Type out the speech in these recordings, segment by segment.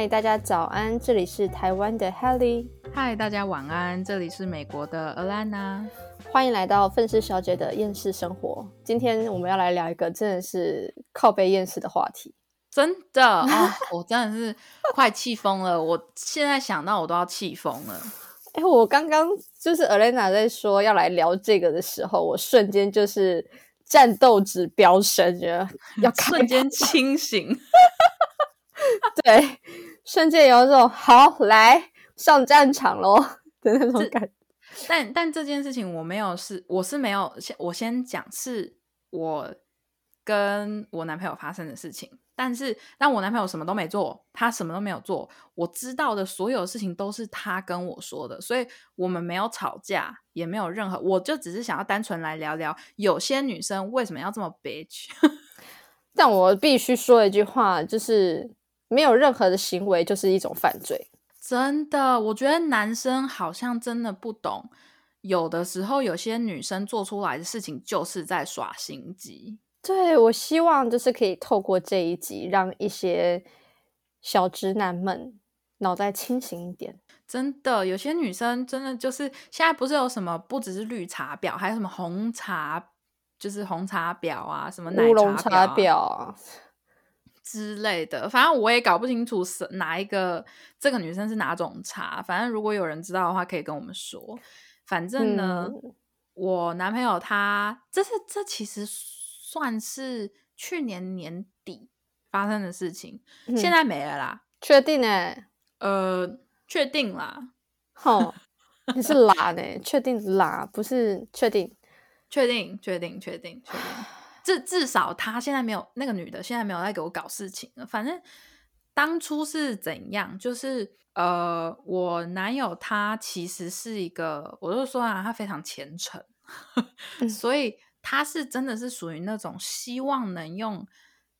嗨，大家早安，这里是台湾的 Helly。嗨，大家晚安，这里是美国的 Alana。欢迎来到愤世小姐的厌世生活。今天我们要来聊一个真的是靠背厌世的话题。真的啊，我真的是快气疯了。我现在想到我都要气疯了。哎，我刚刚就是 Alana 在说要来聊这个的时候，我瞬间就是战斗值飙升，觉得要 瞬间清醒。对，瞬间有种好来上战场喽 的那种感。但但这件事情我没有是我是没有先我先讲是我跟我男朋友发生的事情。但是，但我男朋友什么都没做，他什么都没有做。我知道的所有事情都是他跟我说的，所以我们没有吵架，也没有任何。我就只是想要单纯来聊聊，有些女生为什么要这么 bitch。但我必须说一句话，就是没有任何的行为就是一种犯罪。真的，我觉得男生好像真的不懂，有的时候有些女生做出来的事情就是在耍心机。对，我希望就是可以透过这一集，让一些小直男们脑袋清醒一点。真的，有些女生真的就是现在不是有什么，不只是绿茶婊，还有什么红茶，就是红茶婊啊，什么乌龙茶婊啊之类的。反正我也搞不清楚是哪一个这个女生是哪种茶。反正如果有人知道的话，可以跟我们说。反正呢，我男朋友他这是这其实。算是去年年底发生的事情，现在没了啦。确定呢？呃，确定啦。好，你是 拉呢？确定拉不是确定？确定？确定？确定？确定？至至少他现在没有那个女的，现在没有在给我搞事情了。反正当初是怎样？就是呃，我男友他其实是一个，我就说啊，他非常虔诚，所以。他是真的是属于那种希望能用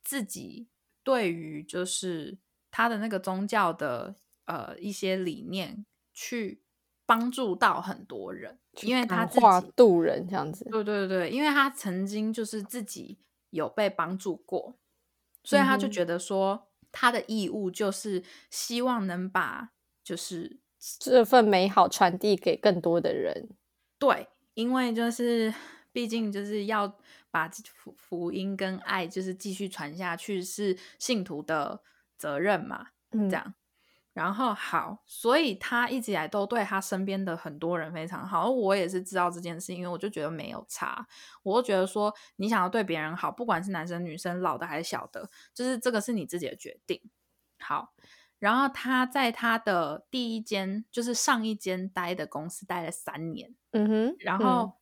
自己对于就是他的那个宗教的呃一些理念去帮助到很多人，因为他自己渡人这样子。对对对，因为他曾经就是自己有被帮助过，所以他就觉得说他的义务就是希望能把就是这份美好传递给更多的人。对，因为就是。毕竟就是要把福福音跟爱就是继续传下去，是信徒的责任嘛？嗯，这样。然后好，所以他一直以来都对他身边的很多人非常好。我也是知道这件事，因为我就觉得没有差。我就觉得说，你想要对别人好，不管是男生女生，老的还是小的，就是这个是你自己的决定。好，然后他在他的第一间，就是上一间待的公司待了三年。嗯哼，然后。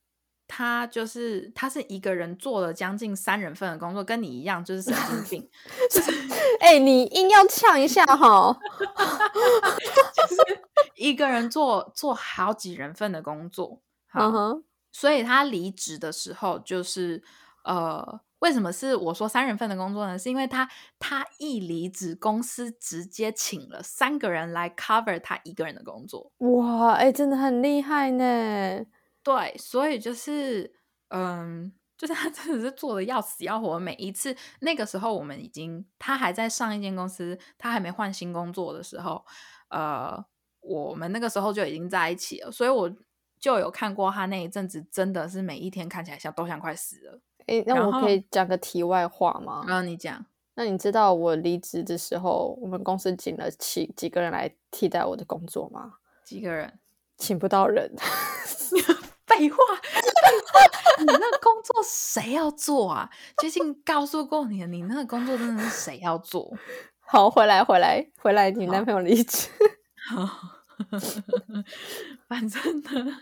他就是他是一个人做了将近三人份的工作，跟你一样，就是神经病。哎，你硬要呛一下哈，就是一个人做做好几人份的工作。好，所以他离职的时候，就是呃，为什么是我说三人份的工作呢？是因为他他一离职，公司直接请了三个人来 cover 他一个人的工作。哇，哎，真的很厉害呢。对，所以就是，嗯，就是他真的是做的要死要活。每一次那个时候，我们已经他还在上一间公司，他还没换新工作的时候，呃，我们那个时候就已经在一起了。所以我就有看过他那一阵子，真的是每一天看起来像都像快死了。诶，那我可以讲个题外话吗？嗯，你讲。那你知道我离职的时候，我们公司请了几几个人来替代我的工作吗？几个人？请不到人。废话，废话！你那工作谁要做啊？最近告诉过你，你那个工作真的是谁要做？好，回来，回来，回来！你男朋友离职，好反正呢，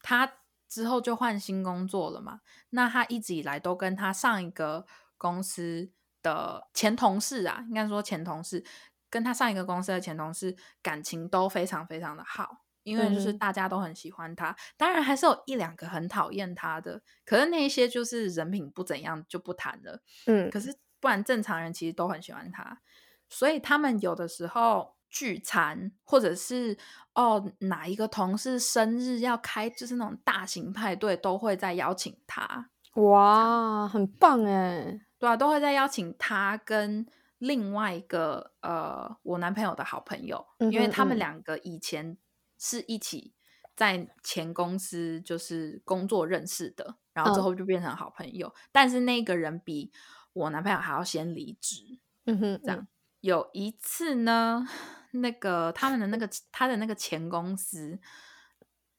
他之后就换新工作了嘛。那他一直以来都跟他上一个公司的前同事啊，应该说前同事，跟他上一个公司的前同事感情都非常非常的好。因为就是大家都很喜欢他，当然还是有一两个很讨厌他的，可是那些就是人品不怎样就不谈了。嗯，可是不然正常人其实都很喜欢他，所以他们有的时候聚餐，或者是哦哪一个同事生日要开，就是那种大型派对，都会在邀请他。哇，很棒哎！对啊，都会在邀请他跟另外一个呃，我男朋友的好朋友，因为他们两个以前是一起在前公司就是工作认识的，然后之后就变成好朋友。但是那个人比我男朋友还要先离职。嗯哼，这样有一次呢，那个他们的那个他的那个前公司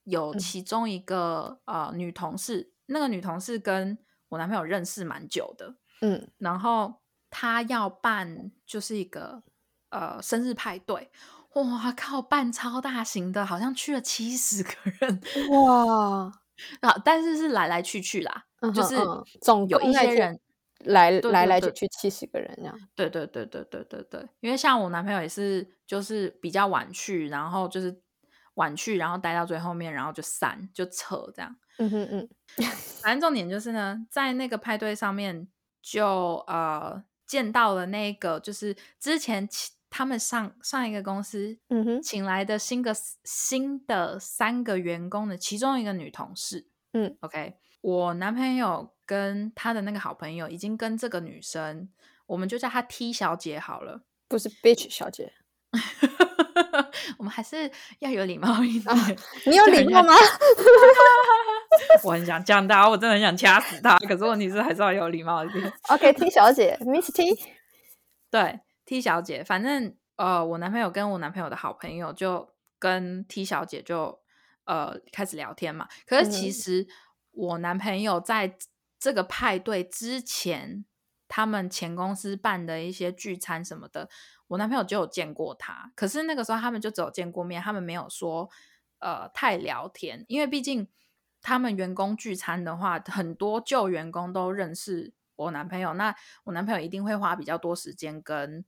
有其中一个呃女同事，那个女同事跟我男朋友认识蛮久的。嗯，然后。他要办就是一个呃生日派对，哇靠，办超大型的，好像去了七十个人，哇啊！但是是来来去去啦，就是总有一些人来来来去去七十个人这样。对对对对对对对，因为像我男朋友也是，就是比较晚去，然后就是晚去，然后待到最后面，然后就散就撤这样。嗯哼嗯，反正重点就是呢，在那个派对上面就呃。见到了那个，就是之前请他们上上一个公司，嗯哼，请来的新个新的三个员工的其中一个女同事，嗯，OK，我男朋友跟他的那个好朋友已经跟这个女生，我们就叫她 T 小姐好了，不是 Bitch 小姐，我们还是要有礼貌一点。你有礼貌吗？我很想讲他，我真的很想掐死他。可是问题是还是要有礼貌一点。OK，T 小姐，Miss T，对，T 小姐，反正呃，我男朋友跟我男朋友的好朋友就跟 T 小姐就呃开始聊天嘛。可是其实我男朋友在这个派对之前，他们前公司办的一些聚餐什么的，我男朋友就有见过他。可是那个时候他们就只有见过面，他们没有说呃太聊天，因为毕竟。他们员工聚餐的话，很多旧员工都认识我男朋友，那我男朋友一定会花比较多时间跟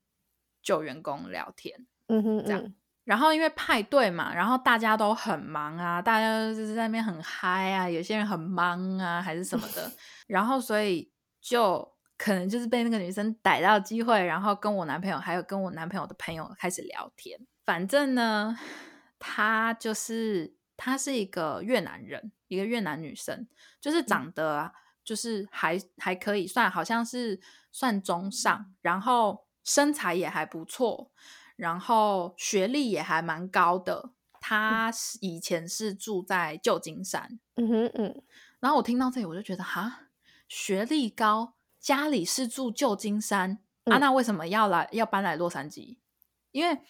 旧员工聊天，嗯哼，这样。然后因为派对嘛，然后大家都很忙啊，大家就是在那边很嗨啊，有些人很忙啊，还是什么的，然后所以就可能就是被那个女生逮到机会，然后跟我男朋友还有跟我男朋友的朋友开始聊天。反正呢，她就是她是一个越南人。一个越南女生，就是长得就是还还可以算，好像是算中上，然后身材也还不错，然后学历也还蛮高的。他是以前是住在旧金山，嗯哼嗯。然后我听到这里，我就觉得哈，学历高，家里是住旧金山啊，那为什么要来要搬来洛杉矶？因为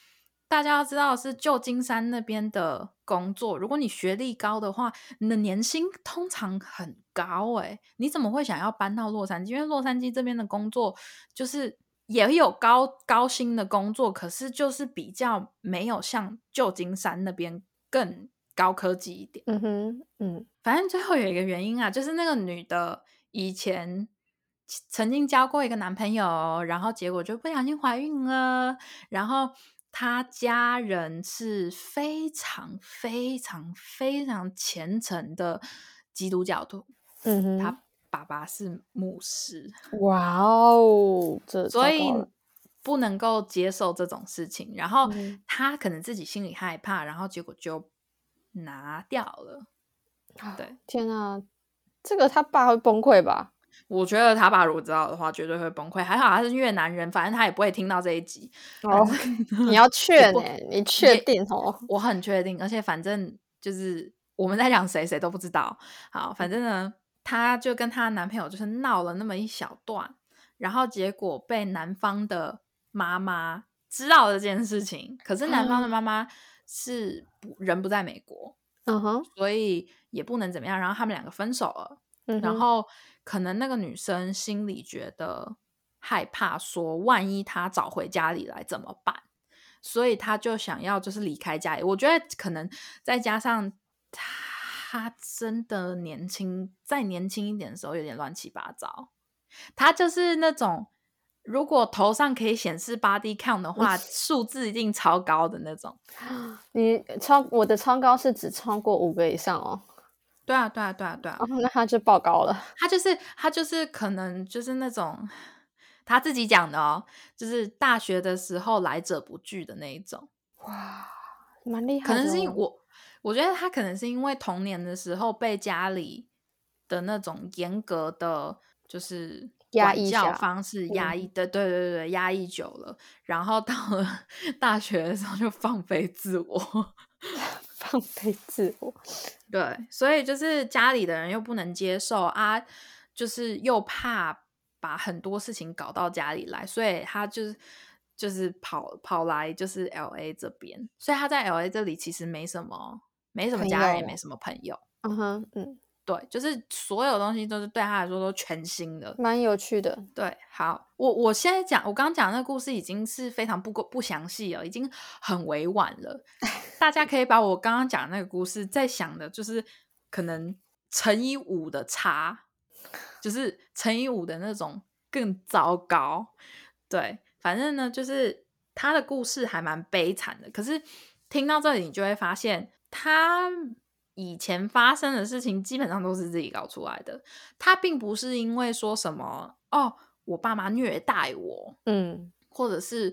大家要知道是旧金山那边的工作，如果你学历高的话，你的年薪通常很高哎，你怎么会想要搬到洛杉矶？因为洛杉矶这边的工作就是也有高高薪的工作，可是就是比较没有像旧金山那边更高科技一点。嗯哼，嗯，反正最后有一个原因啊，就是那个女的以前曾经交过一个男朋友，然后结果就不小心怀孕了，然后。他家人是非常非常非常虔诚的基督教徒，嗯哼，他爸爸是牧师，哇哦，这所以不能够接受这种事情，然后他可能自己心里害怕，然后结果就拿掉了。对，天啊，这个他爸会崩溃吧？我觉得他爸如果知道的话，绝对会崩溃。还好他是越南人，反正他也不会听到这一集。哦，你要 确呢？你确定哦？我很确定，而且反正就是我们在讲谁，谁都不知道。好，反正呢，她就跟她男朋友就是闹了那么一小段，然后结果被男方的妈妈知道这件事情。可是男方的妈妈是人不在美国，嗯哼，所以也不能怎么样。然后他们两个分手了，嗯，然后。可能那个女生心里觉得害怕，说万一她找回家里来怎么办？所以她就想要就是离开家里。我觉得可能再加上她真的年轻，再年轻一点的时候有点乱七八糟。他就是那种如果头上可以显示 body count 的话，数字一定超高的那种。你超我的超高是只超过五个以上哦。对啊，对啊，对啊，对啊，那他就爆高了。他就是他就是可能就是那种他自己讲的哦，就是大学的时候来者不拒的那一种。哇，蛮厉害。可能是因为我，我觉得他可能是因为童年的时候被家里的那种严格的，就是压抑教方式压抑的，对对对，压抑久了，然后到了 大学的时候就放飞自我，放飞自我，对，所以就是家里的人又不能接受啊，就是又怕把很多事情搞到家里来，所以他就是就是跑跑来就是 L A 这边，所以他在 L A 这里其实没什么没什么家人，也没什么朋友，嗯哼，嗯。对，就是所有东西都是对他来说都全新的，蛮有趣的。对，好，我我现在讲，我刚刚讲那个故事已经是非常不够不详细了，已经很委婉了。大家可以把我刚刚讲那个故事再想的，就是可能乘以五的差，就是乘以五的那种更糟糕。对，反正呢，就是他的故事还蛮悲惨的。可是听到这里，你就会发现他。以前发生的事情基本上都是自己搞出来的。他并不是因为说什么哦，我爸妈虐待我，嗯，或者是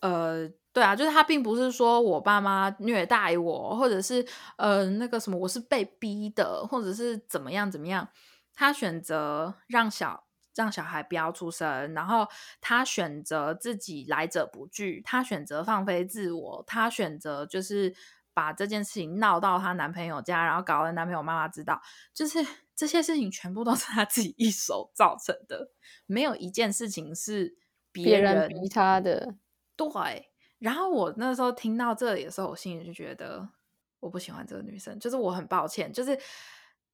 呃，对啊，就是他并不是说我爸妈虐待我，或者是呃那个什么，我是被逼的，或者是怎么样怎么样。他选择让小让小孩不要出生，然后他选择自己来者不拒，他选择放飞自我，他选择就是。把这件事情闹到她男朋友家，然后搞得男朋友妈妈知道，就是这些事情全部都是她自己一手造成的，没有一件事情是别人逼她的。对。然后我那时候听到这里的时候，我心里就觉得我不喜欢这个女生，就是我很抱歉，就是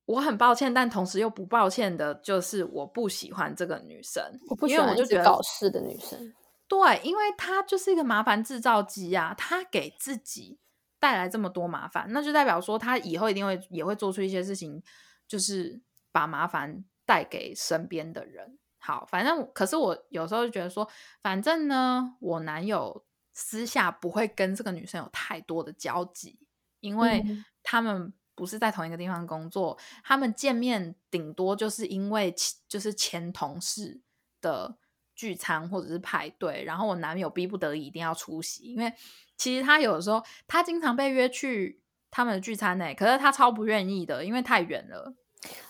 我很抱歉，但同时又不抱歉的，就是我不喜欢这个女生，我不喜欢我就觉得搞事的女生。对，因为她就是一个麻烦制造机啊，她给自己。带来这么多麻烦，那就代表说他以后一定会也会做出一些事情，就是把麻烦带给身边的人。好，反正可是我有时候就觉得说，反正呢，我男友私下不会跟这个女生有太多的交集，因为他们不是在同一个地方工作，他们见面顶多就是因为就是前同事的聚餐或者是派对，然后我男友逼不得已一定要出席，因为。其实他有的时候，他经常被约去他们的聚餐呢，可是他超不愿意的，因为太远了。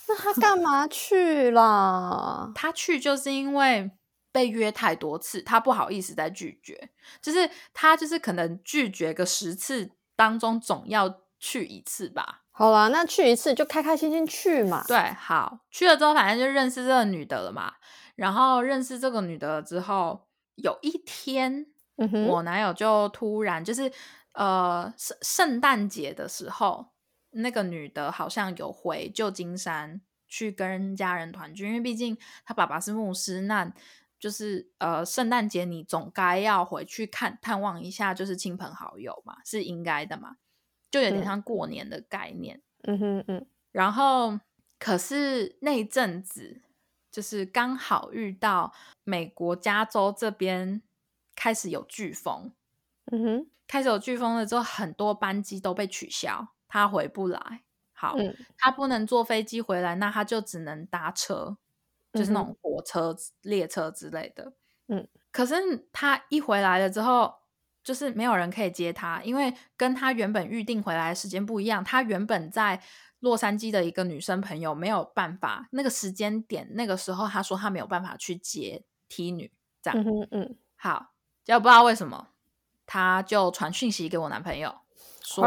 那他干嘛去啦？他去就是因为被约太多次，他不好意思再拒绝。就是他就是可能拒绝个十次当中，总要去一次吧。好啦，那去一次就开开心心去嘛。对，好去了之后，反正就认识这个女的了嘛。然后认识这个女的之后，有一天。我男友就突然就是，呃，圣圣诞节的时候，那个女的好像有回旧金山去跟家人团聚，因为毕竟她爸爸是牧师，那就是呃，圣诞节你总该要回去看探望一下，就是亲朋好友嘛，是应该的嘛，就有点像过年的概念。嗯哼嗯。然后可是那一阵子，就是刚好遇到美国加州这边。开始有飓风，嗯哼，开始有飓风了之后，很多班机都被取消，他回不来。好，他不能坐飞机回来，那他就只能搭车，就是那种火车、列车之类的。嗯，可是他一回来了之后，就是没有人可以接他，因为跟他原本预定回来的时间不一样。他原本在洛杉矶的一个女生朋友没有办法，那个时间点，那个时候她说她没有办法去接 T 女，这样。嗯嗯，好。要不知道为什么，她就传讯息给我男朋友说，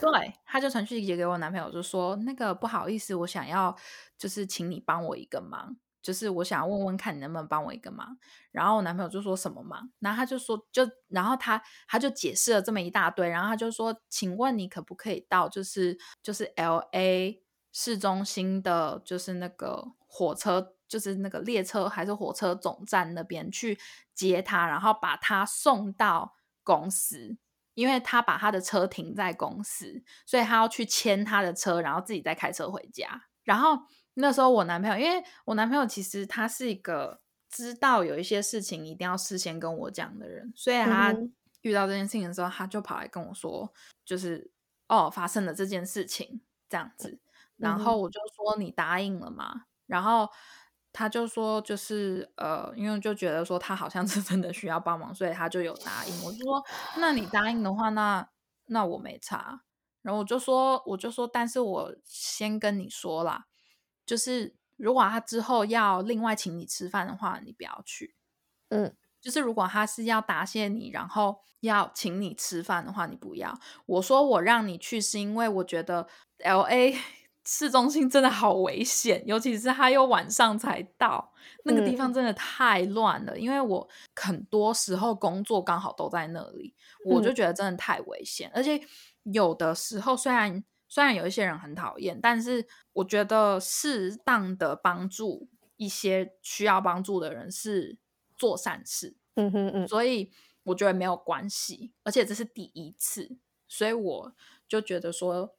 对，她就传讯息给我男朋友，就说那个不好意思，我想要就是请你帮我一个忙，就是我想要问问看你能不能帮我一个忙。然后我男朋友就说什么忙？然后他就说就，然后他他就解释了这么一大堆，然后他就说，请问你可不可以到就是就是 L A 市中心的，就是那个火车。就是那个列车还是火车总站那边去接他，然后把他送到公司，因为他把他的车停在公司，所以他要去牵他的车，然后自己再开车回家。然后那时候我男朋友，因为我男朋友其实他是一个知道有一些事情一定要事先跟我讲的人，所以他遇到这件事情的时候，他就跑来跟我说，就是哦发生了这件事情这样子，然后我就说你答应了吗？然后。他就说，就是呃，因为就觉得说他好像 是真的需要帮忙，所以他就有答应。我就说，那你答应的话，那那我没差。然后我就说，我就说，但是我先跟你说啦，就是如果他之后要另外请你吃饭的话，你不要去。嗯，就是如果他是要答谢你，然后要请你吃饭的话，你不要。我说我让你去，是因为我觉得 L A 市中心真的好危险，尤其是他又晚上才到，那个地方真的太乱了。因为我很多时候工作刚好都在那里，我就觉得真的太危险。而且有的时候虽然虽然有一些人很讨厌，但是我觉得适当的帮助一些需要帮助的人是做善事。嗯哼嗯，所以我觉得没有关系，而且这是第一次，所以我就觉得说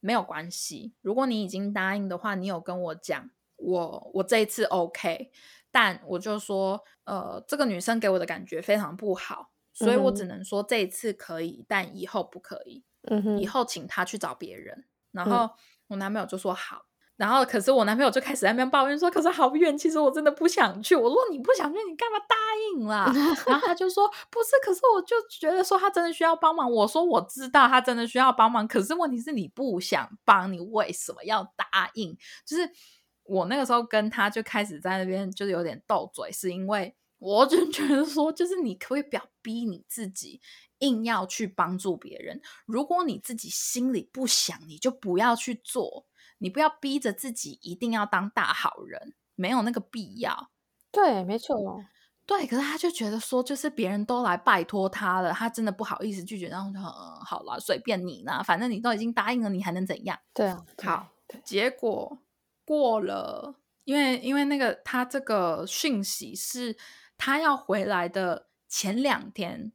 没有关系。如果你已经答应的话，你有跟我讲，我我这一次 OK，但我就说，呃，这个女生给我的感觉非常不好，所以我只能说这一次可以，但以后不可以。嗯哼，以后请他去找别人。然后我男朋友就说好。然后，可是我男朋友就开始在那边抱怨说：“可是好远，其实我真的不想去。”我说：“你不想去，你干嘛答应啦？”然后他就说：“不是，可是我就觉得说他真的需要帮忙。”我说：“我知道他真的需要帮忙，可是问题是你不想帮，你为什么要答应？”就是我那个时候跟他就开始在那边就是有点斗嘴，是因为我就觉得说，就是你可以不要逼你自己硬要去帮助别人。如果你自己心里不想，你就不要去做。你不要逼着自己一定要当大好人，没有那个必要。对，没错。对，可是他就觉得说，就是别人都来拜托他了，他真的不好意思拒绝。然后就好了，随便你呢，反正你都已经答应了，你还能怎样？对啊。好，结果过了，因为因为那个他这个讯息是他要回来的前两天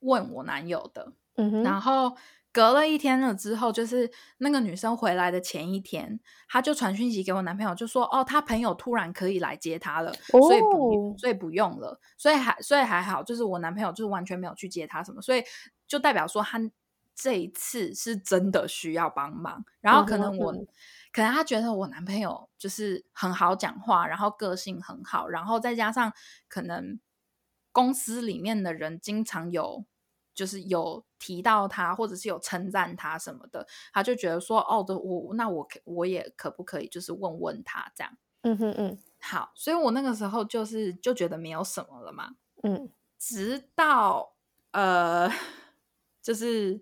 问我男友的，嗯哼，然后。隔了一天了之后，就是那个女生回来的前一天，她就传讯息给我男朋友，就说：“哦，她朋友突然可以来接她了，所以不，所以不用了，所以还，所以还好，就是我男朋友就是完全没有去接她什么，所以就代表说他这一次是真的需要帮忙。然后可能我，可能他觉得我男朋友就是很好讲话，然后个性很好，然后再加上可能公司里面的人经常有。”就是有提到他，或者是有称赞他什么的，他就觉得说，哦，的我那我我也可不可以就是问问他这样？嗯哼嗯，好，所以我那个时候就是就觉得没有什么了嘛。嗯，直到呃，就是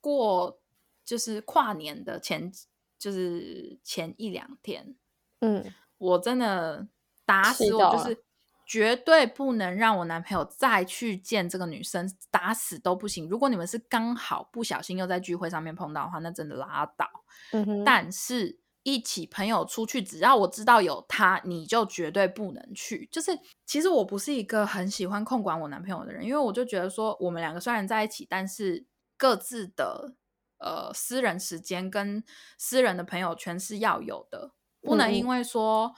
过就是跨年的前，就是前一两天，嗯，我真的打死我就是。绝对不能让我男朋友再去见这个女生，打死都不行。如果你们是刚好不小心又在聚会上面碰到的话，那真的拉倒。嗯但是一起朋友出去，只要我知道有他，你就绝对不能去。就是其实我不是一个很喜欢控管我男朋友的人，因为我就觉得说，我们两个虽然在一起，但是各自的呃私人时间跟私人的朋友圈是要有的，不能因为说。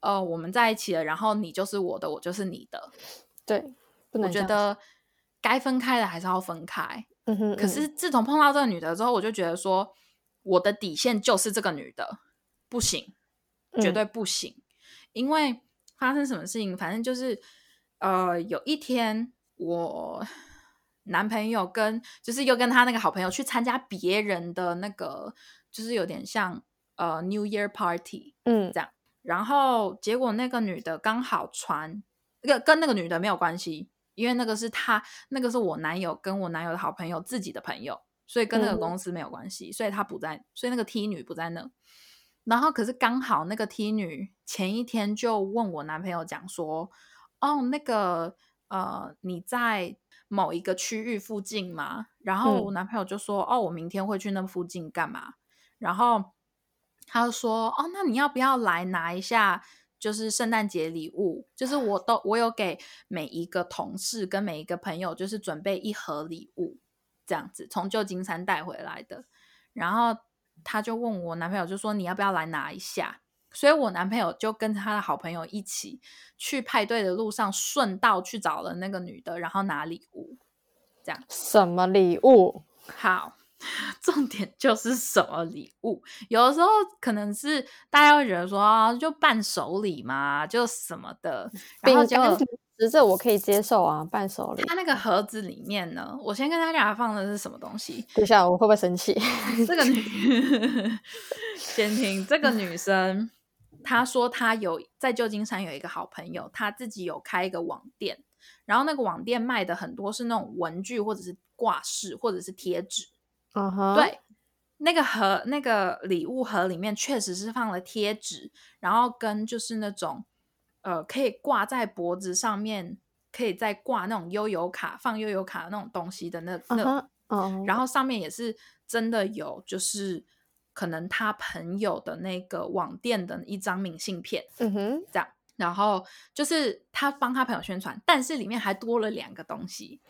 呃，我们在一起了，然后你就是我的，我就是你的，对，我觉得该分开的还是要分开。嗯哼。可是自从碰到这个女的之后，我就觉得说，我的底线就是这个女的，不行，绝对不行。因为发生什么事情，反正就是，呃，有一天我男朋友跟就是又跟他那个好朋友去参加别人的那个，就是有点像呃 New Year Party，嗯，这样。然后结果那个女的刚好传，那个跟那个女的没有关系，因为那个是她，那个是我男友跟我男友的好朋友自己的朋友，所以跟那个公司没有关系，所以她不在，所以那个 T 女不在那。然后可是刚好那个 T 女前一天就问我男朋友讲说，哦，那个呃你在某一个区域附近吗？然后我男朋友就说，哦，我明天会去那附近干嘛？然后。他说：“哦，那你要不要来拿一下？就是圣诞节礼物，就是我都我有给每一个同事跟每一个朋友，就是准备一盒礼物，这样子从旧金山带回来的。然后他就问我男朋友，就说你要不要来拿一下？所以我男朋友就跟他的好朋友一起去派对的路上，顺道去找了那个女的，然后拿礼物。这样什么礼物？好。”重点就是什么礼物？有的时候可能是大家会觉得说啊，就伴手礼嘛，就什么的。然后结果实这我可以接受啊，伴手礼。它那个盒子里面呢，我先跟大家放的是什么东西？等一下，我会不会生气？这个女，先听这个女生，她说她有在旧金山有一个好朋友，她自己有开一个网店，然后那个网店卖的很多是那种文具或者是挂饰或者是贴纸。嗯哼，对，那个盒那个礼物盒里面确实是放了贴纸，然后跟就是那种呃可以挂在脖子上面，可以再挂那种悠游卡放悠游卡的那种东西的那那，哦，然后上面也是真的有就是可能他朋友的那个网店的一张明信片，嗯哼，这样，然后就是他帮他朋友宣传，但是里面还多了两个东西。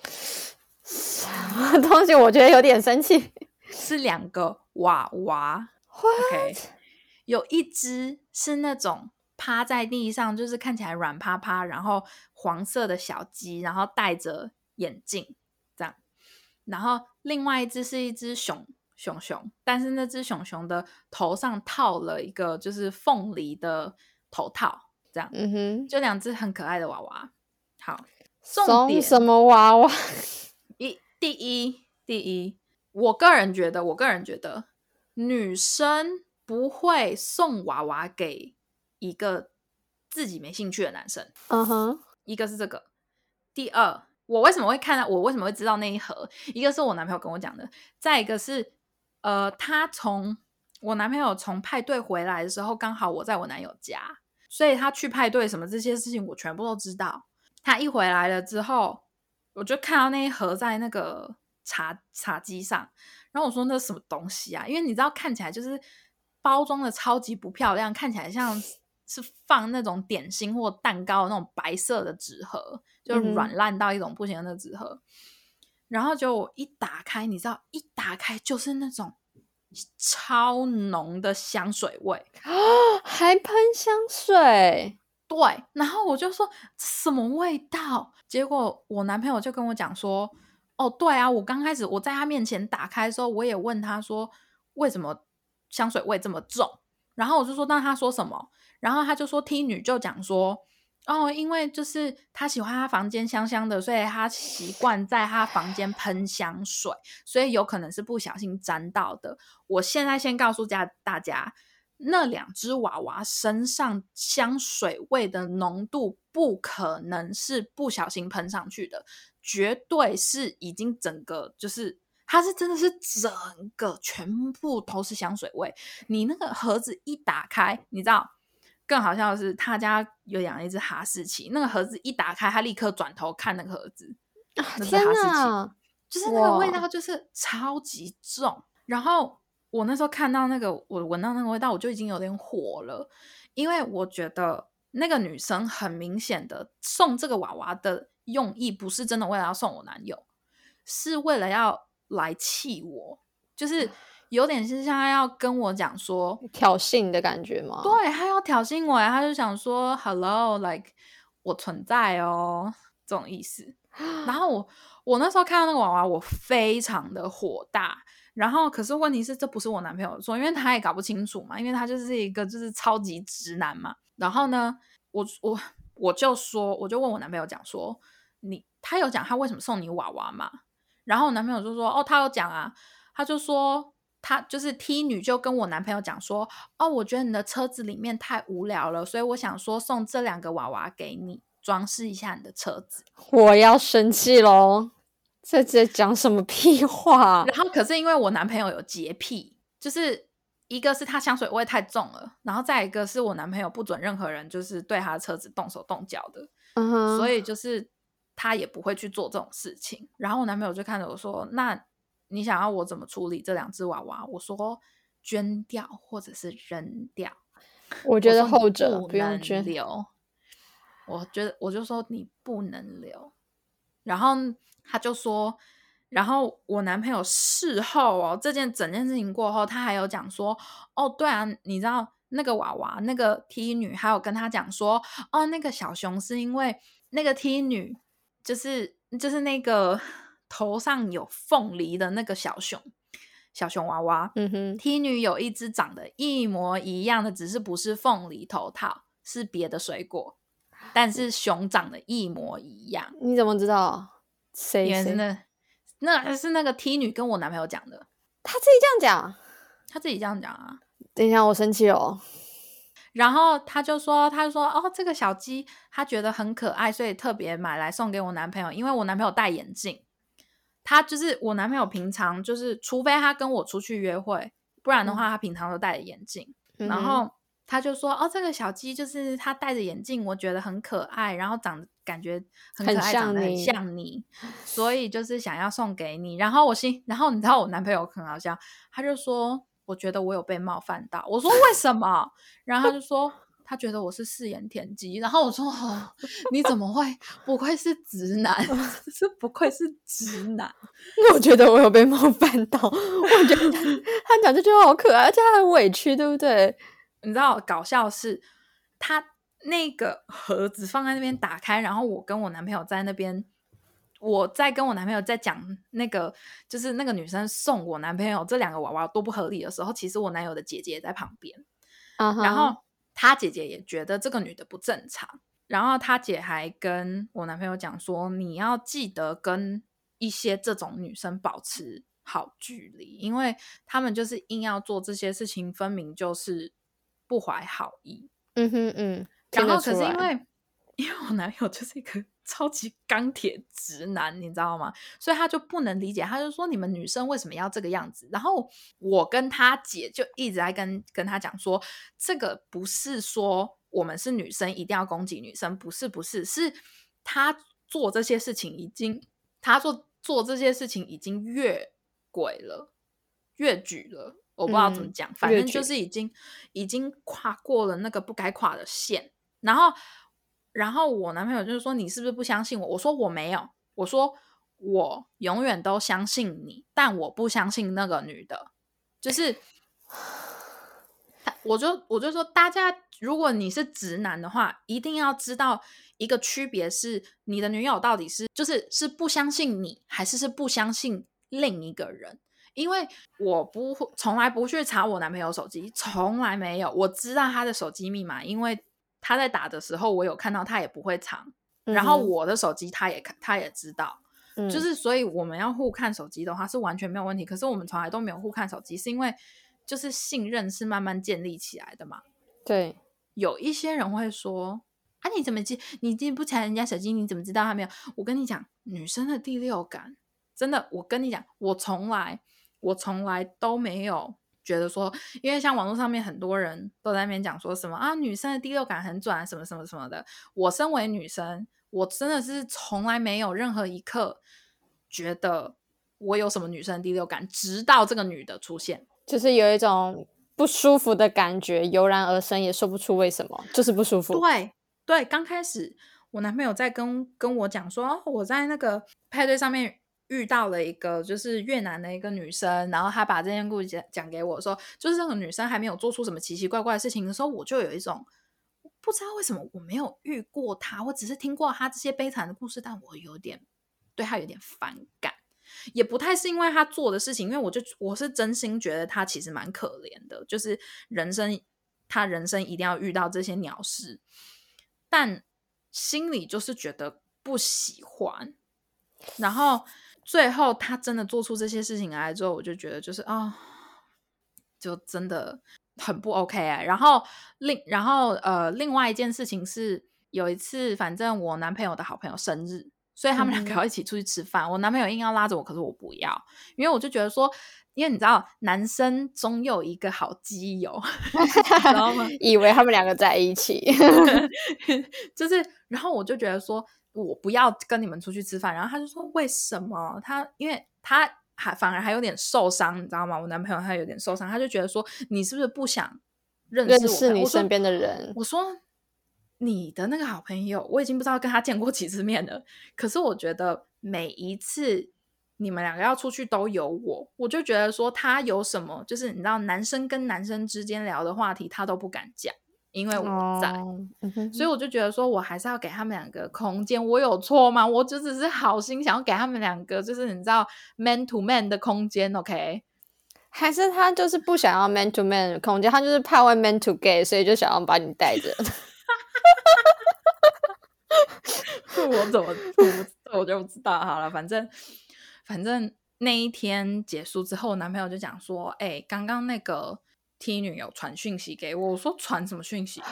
什 么东西？我觉得有点生气。是两个娃娃，OK，有一只是那种趴在地上，就是看起来软趴趴，然后黄色的小鸡，然后戴着眼镜这样。然后另外一只是一只熊熊熊，但是那只熊熊的头上套了一个就是凤梨的头套，这样。嗯哼，就两只很可爱的娃娃。好，送什么娃娃？一第一第一，我个人觉得，我个人觉得，女生不会送娃娃给一个自己没兴趣的男生。嗯哼，一个是这个，第二，我为什么会看到？我为什么会知道那一盒？一个是我男朋友跟我讲的，再一个是，呃，他从我男朋友从派对回来的时候，刚好我在我男友家，所以他去派对什么这些事情，我全部都知道。他一回来了之后。我就看到那一盒在那个茶茶几上，然后我说那什么东西啊？因为你知道看起来就是包装的超级不漂亮，看起来像是放那种点心或蛋糕的那种白色的纸盒，就软烂到一种不行的那纸盒。然后就一打开，你知道一打开就是那种超浓的香水味啊，还喷香水。对，然后我就说什么味道？结果我男朋友就跟我讲说：“哦，对啊，我刚开始我在他面前打开的时候，我也问他说为什么香水味这么重。然后我就说，那他说什么？然后他就说，T 女就讲说，哦，因为就是他喜欢他房间香香的，所以他习惯在他房间喷香水，所以有可能是不小心沾到的。我现在先告诉家大家。”那两只娃娃身上香水味的浓度不可能是不小心喷上去的，绝对是已经整个就是它是真的是整个全部都是香水味。你那个盒子一打开，你知道更好笑的是，他家有养一只哈士奇，那个盒子一打开，他立刻转头看那个盒子，那是哈士奇就是那个味道就是超级重，然后。我那时候看到那个，我闻到那个味道，我就已经有点火了，因为我觉得那个女生很明显的送这个娃娃的用意不是真的为了要送我男友，是为了要来气我，就是有点是像要跟我讲说挑衅的感觉吗？对，他要挑衅我，他就想说 “hello”，like 我存在哦，这种意思。然后我我那时候看到那个娃娃，我非常的火大。然后，可是问题是，这不是我男朋友说，因为他也搞不清楚嘛，因为他就是一个就是超级直男嘛。然后呢，我我我就说，我就问我男朋友讲说，你他有讲他为什么送你娃娃吗？然后我男朋友就说，哦，他有讲啊，他就说他就是 T 女就跟我男朋友讲说，哦，我觉得你的车子里面太无聊了，所以我想说送这两个娃娃给你装饰一下你的车子。我要生气喽！这在讲什么屁话？然后可是因为我男朋友有洁癖，就是一个是他香水味太重了，然后再一个是我男朋友不准任何人就是对他的车子动手动脚的，所以就是他也不会去做这种事情。然后我男朋友就看着我说：“那你想要我怎么处理这两只娃娃？”我说：“捐掉或者是扔掉。”我觉得后者不用捐留。我觉得我就说你不能留，然后。他就说，然后我男朋友事后哦，这件整件事情过后，他还有讲说，哦，对啊，你知道那个娃娃那个 T 女，还有跟他讲说，哦，那个小熊是因为那个 T 女，就是就是那个头上有凤梨的那个小熊，小熊娃娃，嗯哼，T 女有一只长得一模一样的，只是不是凤梨头套，是别的水果，但是熊长得一模一样，你怎么知道？谁？真的，那是那个 T 女跟我男朋友讲的，他自己这样讲，他自己这样讲啊。等一下，我生气哦。然后他就说，他就说，哦，这个小鸡他觉得很可爱，所以特别买来送给我男朋友，因为我男朋友戴眼镜。他就是我男朋友，平常就是除非他跟我出去约会，不然的话他平常都戴着眼镜。然后他就说，哦，这个小鸡就是他戴着眼镜，我觉得很可爱，然后长感觉很可爱，长得很像你，所以就是想要送给你。然后我心，然后你知道我男朋友很好笑，他就说。我觉得我有被冒犯到，我说为什么？然后他就说他觉得我是四眼田鸡，然后我说哦，你怎么会？不愧是直男，是不愧是直男。我觉得我有被冒犯到，我觉得他讲这句话好可爱，而且他很委屈，对不对？你知道搞笑是，他那个盒子放在那边打开，然后我跟我男朋友在那边。我在跟我男朋友在讲那个，就是那个女生送我男朋友这两个娃娃多不合理的时候，其实我男友的姐姐也在旁边，然后他姐姐也觉得这个女的不正常，然后他姐还跟我男朋友讲说，你要记得跟一些这种女生保持好距离，因为他们就是硬要做这些事情，分明就是不怀好意。嗯哼嗯，然后可是因为因为我男友就是一个。超级钢铁直男，你知道吗？所以他就不能理解，他就说你们女生为什么要这个样子？然后我跟他姐就一直在跟跟他讲说，这个不是说我们是女生一定要攻击女生，不是不是，是他做这些事情已经他做做这些事情已经越轨了，越矩了，我不知道怎么讲，反正就是已经已经跨过了那个不该跨的线，然后。然后我男朋友就是说：“你是不是不相信我？”我说：“我没有。”我说：“我永远都相信你，但我不相信那个女的。”就是，我就我就说，大家如果你是直男的话，一定要知道一个区别是，你的女友到底是就是是不相信你，还是是不相信另一个人？因为我不从来不去查我男朋友手机，从来没有。我知道他的手机密码，因为。他在打的时候，我有看到他也不会藏，然后我的手机他也看，他也知道，就是所以我们要互看手机的话是完全没有问题。可是我们从来都没有互看手机，是因为就是信任是慢慢建立起来的嘛。对，有一些人会说啊，你怎么记？你记不起来人家手机，你怎么知道他没有？我跟你讲，女生的第六感真的，我跟你讲，我从来我从来都没有。觉得说，因为像网络上面很多人都在那边讲说什么啊，女生的第六感很准啊，什么什么什么的。我身为女生，我真的是从来没有任何一刻觉得我有什么女生第六感，直到这个女的出现，就是有一种不舒服的感觉油然而生，也说不出为什么，就是不舒服。对对，刚开始我男朋友在跟跟我讲说，我在那个派对上面。遇到了一个就是越南的一个女生，然后她把这件故事讲讲给我说，就是这个女生还没有做出什么奇奇怪怪的事情的时候，我就有一种不知道为什么我没有遇过她，我只是听过她这些悲惨的故事，但我有点对她有点反感，也不太是因为她做的事情，因为我就我是真心觉得她其实蛮可怜的，就是人生她人生一定要遇到这些鸟事，但心里就是觉得不喜欢，然后。最后，他真的做出这些事情来之后，我就觉得就是啊，就真的很不 OK 哎。然后另然后呃，另外一件事情是，有一次，反正我男朋友的好朋友生日，所以他们两个要一起出去吃饭。我男朋友硬要拉着我，可是我不要，因为我就觉得说，因为你知道，男生总有一个好基友，知道吗？以为他们两个在一起，就是，然后我就觉得说。我不要跟你们出去吃饭，然后他就说为什么？他因为他还反而还有点受伤，你知道吗？我男朋友他有点受伤，他就觉得说你是不是不想认识你身边的人？我说你的那个好朋友，我已经不知道跟他见过几次面了。可是我觉得每一次你们两个要出去都有我，我就觉得说他有什么，就是你知道男生跟男生之间聊的话题，他都不敢讲。因为我在，所以我就觉得说，我还是要给他们两个空间。我有错吗？我就只是好心想要给他们两个，就是你知道，man to man 的空间。OK，还是他就是不想要 man to man 的空间，他就是怕会 man to gay，所以就想要把你带着。我怎么我我就不知道。好了，反正反正那一天结束之后，男朋友就讲说：“哎，刚刚那个。” T 女有传讯息给我，我说传什么讯息？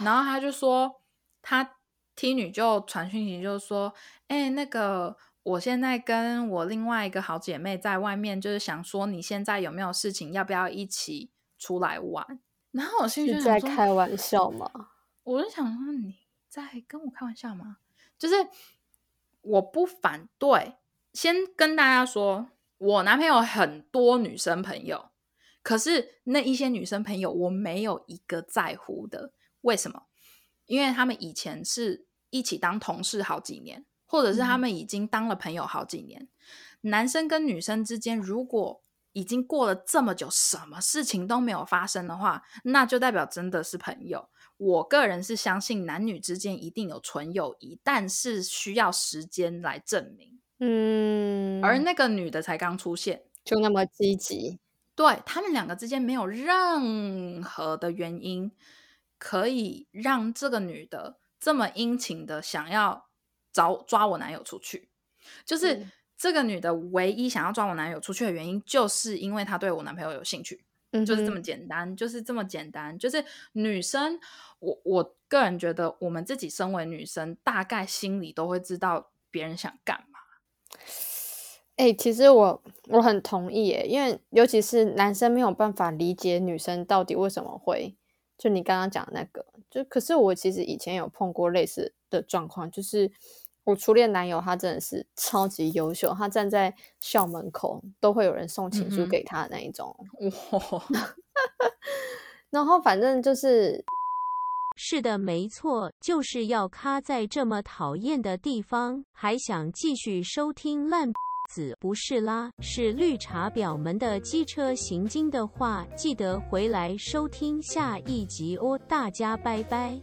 然后他就说他 T 女就传讯息，就是说，哎，那个我现在跟我另外一个好姐妹在外面，就是想说你现在有没有事情，要不要一起出来玩？然后我心里在开玩笑吗？我就想说你在跟我开玩笑吗？就是我不反对，先跟大家说。我男朋友很多女生朋友，可是那一些女生朋友我没有一个在乎的。为什么？因为他们以前是一起当同事好几年，或者是他们已经当了朋友好几年。男生跟女生之间，如果已经过了这么久，什么事情都没有发生的话，那就代表真的是朋友。我个人是相信男女之间一定有纯友谊，但是需要时间来证明。嗯，而那个女的才刚出现，就那么积极，对他们两个之间没有任何的原因可以让这个女的这么殷勤的想要找抓我男友出去，就是这个女的唯一想要抓我男友出去的原因，就是因为她对我男朋友有兴趣，就是这么简单，就是这么简单，就是女生，我我个人觉得，我们自己身为女生，大概心里都会知道别人想干嘛。哎，其实我我很同意耶，因为尤其是男生没有办法理解女生到底为什么会，就你刚刚讲的那个，就可是我其实以前有碰过类似的状况，就是我初恋男友他真的是超级优秀，他站在校门口都会有人送情书给他的那一种，哇，然后反正就是 是的，没错，就是要卡在这么讨厌的地方，还想继续收听烂。子不是啦，是绿茶婊们的机车行经的话，记得回来收听下一集哦，大家拜拜。